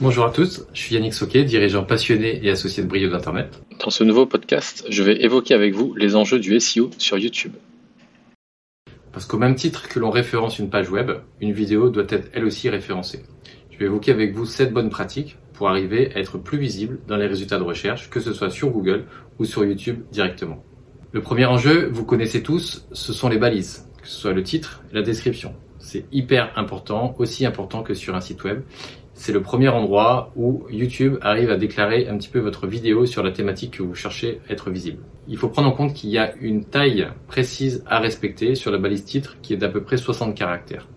Bonjour à tous, je suis Yannick Soquet, dirigeant passionné et associé de Brio d'Internet. Dans ce nouveau podcast, je vais évoquer avec vous les enjeux du SEO sur YouTube. Parce qu'au même titre que l'on référence une page web, une vidéo doit être elle aussi référencée. Je vais évoquer avec vous 7 bonnes pratiques pour arriver à être plus visible dans les résultats de recherche, que ce soit sur Google ou sur YouTube directement. Le premier enjeu, vous connaissez tous, ce sont les balises, que ce soit le titre et la description. C'est hyper important, aussi important que sur un site web. C'est le premier endroit où YouTube arrive à déclarer un petit peu votre vidéo sur la thématique que vous cherchez à être visible. Il faut prendre en compte qu'il y a une taille précise à respecter sur la balise titre qui est d'à peu près 60 caractères.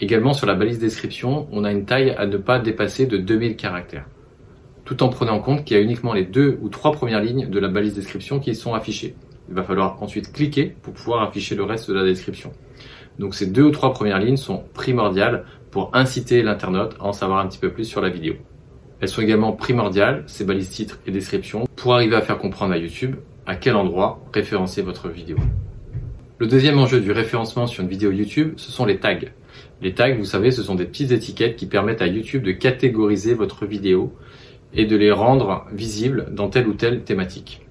Également sur la balise description, on a une taille à ne pas dépasser de 2000 caractères. Tout en prenant en compte qu'il y a uniquement les deux ou trois premières lignes de la balise description qui sont affichées. Il va falloir ensuite cliquer pour pouvoir afficher le reste de la description. Donc ces deux ou trois premières lignes sont primordiales pour inciter l'internaute à en savoir un petit peu plus sur la vidéo. Elles sont également primordiales, ces balises titres et descriptions, pour arriver à faire comprendre à YouTube à quel endroit référencer votre vidéo. Le deuxième enjeu du référencement sur une vidéo YouTube, ce sont les tags. Les tags, vous savez, ce sont des petites étiquettes qui permettent à YouTube de catégoriser votre vidéo et de les rendre visibles dans telle ou telle thématique.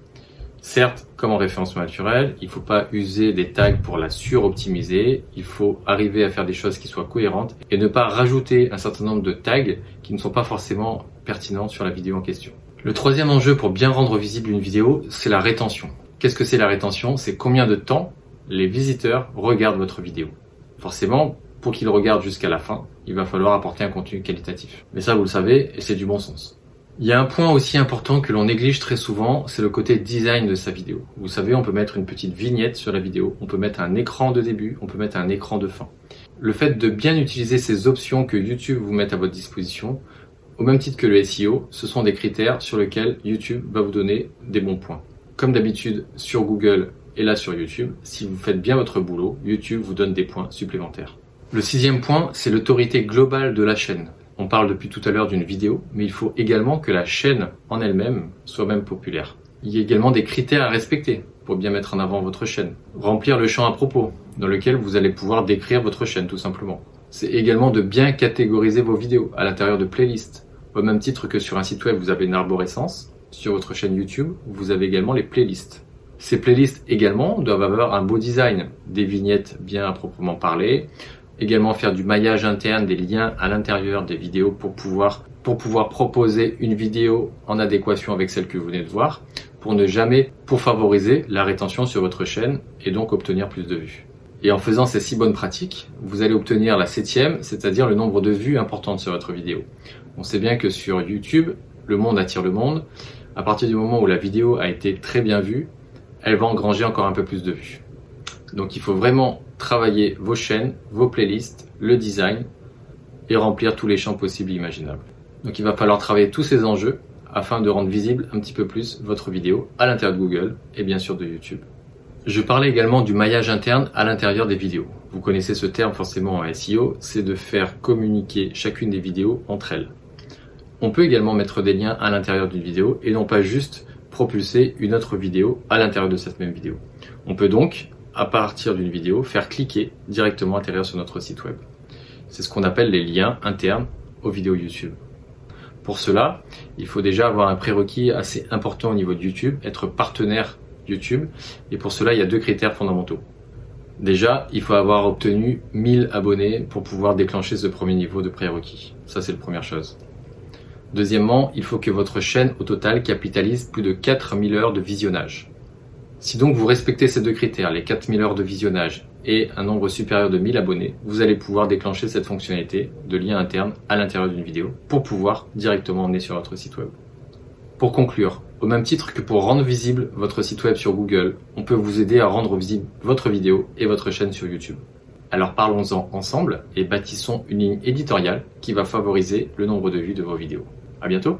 Certes, comme en référencement naturel, il ne faut pas user des tags pour la suroptimiser, il faut arriver à faire des choses qui soient cohérentes et ne pas rajouter un certain nombre de tags qui ne sont pas forcément pertinents sur la vidéo en question. Le troisième enjeu pour bien rendre visible une vidéo, c'est la rétention. Qu'est-ce que c'est la rétention? C'est combien de temps les visiteurs regardent votre vidéo. Forcément, pour qu'ils regardent jusqu'à la fin, il va falloir apporter un contenu qualitatif. Mais ça, vous le savez, et c'est du bon sens. Il y a un point aussi important que l'on néglige très souvent, c'est le côté design de sa vidéo. Vous savez, on peut mettre une petite vignette sur la vidéo, on peut mettre un écran de début, on peut mettre un écran de fin. Le fait de bien utiliser ces options que YouTube vous met à votre disposition, au même titre que le SEO, ce sont des critères sur lesquels YouTube va vous donner des bons points. Comme d'habitude sur Google et là sur YouTube, si vous faites bien votre boulot, YouTube vous donne des points supplémentaires. Le sixième point, c'est l'autorité globale de la chaîne. On parle depuis tout à l'heure d'une vidéo, mais il faut également que la chaîne en elle-même soit même populaire. Il y a également des critères à respecter pour bien mettre en avant votre chaîne. Remplir le champ à propos, dans lequel vous allez pouvoir décrire votre chaîne tout simplement. C'est également de bien catégoriser vos vidéos à l'intérieur de playlists. Au même titre que sur un site web, vous avez une arborescence, sur votre chaîne YouTube, vous avez également les playlists. Ces playlists également doivent avoir un beau design, des vignettes bien proprement parlées, également faire du maillage interne, des liens à l'intérieur des vidéos pour pouvoir, pour pouvoir proposer une vidéo en adéquation avec celle que vous venez de voir, pour ne jamais, pour favoriser la rétention sur votre chaîne et donc obtenir plus de vues. Et en faisant ces six bonnes pratiques, vous allez obtenir la septième, c'est-à-dire le nombre de vues importantes sur votre vidéo. On sait bien que sur YouTube, le monde attire le monde. À partir du moment où la vidéo a été très bien vue, elle va engranger encore un peu plus de vues. Donc il faut vraiment travailler vos chaînes, vos playlists, le design et remplir tous les champs possibles et imaginables. Donc il va falloir travailler tous ces enjeux afin de rendre visible un petit peu plus votre vidéo à l'intérieur de Google et bien sûr de YouTube. Je parlais également du maillage interne à l'intérieur des vidéos. Vous connaissez ce terme forcément en SEO, c'est de faire communiquer chacune des vidéos entre elles. On peut également mettre des liens à l'intérieur d'une vidéo et non pas juste propulser une autre vidéo à l'intérieur de cette même vidéo. On peut donc à partir d'une vidéo, faire cliquer directement atterrir sur notre site web. C'est ce qu'on appelle les liens internes aux vidéos YouTube. Pour cela, il faut déjà avoir un prérequis assez important au niveau de YouTube, être partenaire YouTube. Et pour cela, il y a deux critères fondamentaux. Déjà, il faut avoir obtenu 1000 abonnés pour pouvoir déclencher ce premier niveau de prérequis. Ça, c'est la première chose. Deuxièmement, il faut que votre chaîne au total capitalise plus de 4000 heures de visionnage. Si donc vous respectez ces deux critères, les 4000 heures de visionnage et un nombre supérieur de 1000 abonnés, vous allez pouvoir déclencher cette fonctionnalité de lien interne à l'intérieur d'une vidéo pour pouvoir directement emmener sur votre site web. Pour conclure, au même titre que pour rendre visible votre site web sur Google, on peut vous aider à rendre visible votre vidéo et votre chaîne sur YouTube. Alors parlons-en ensemble et bâtissons une ligne éditoriale qui va favoriser le nombre de vues de vos vidéos. À bientôt!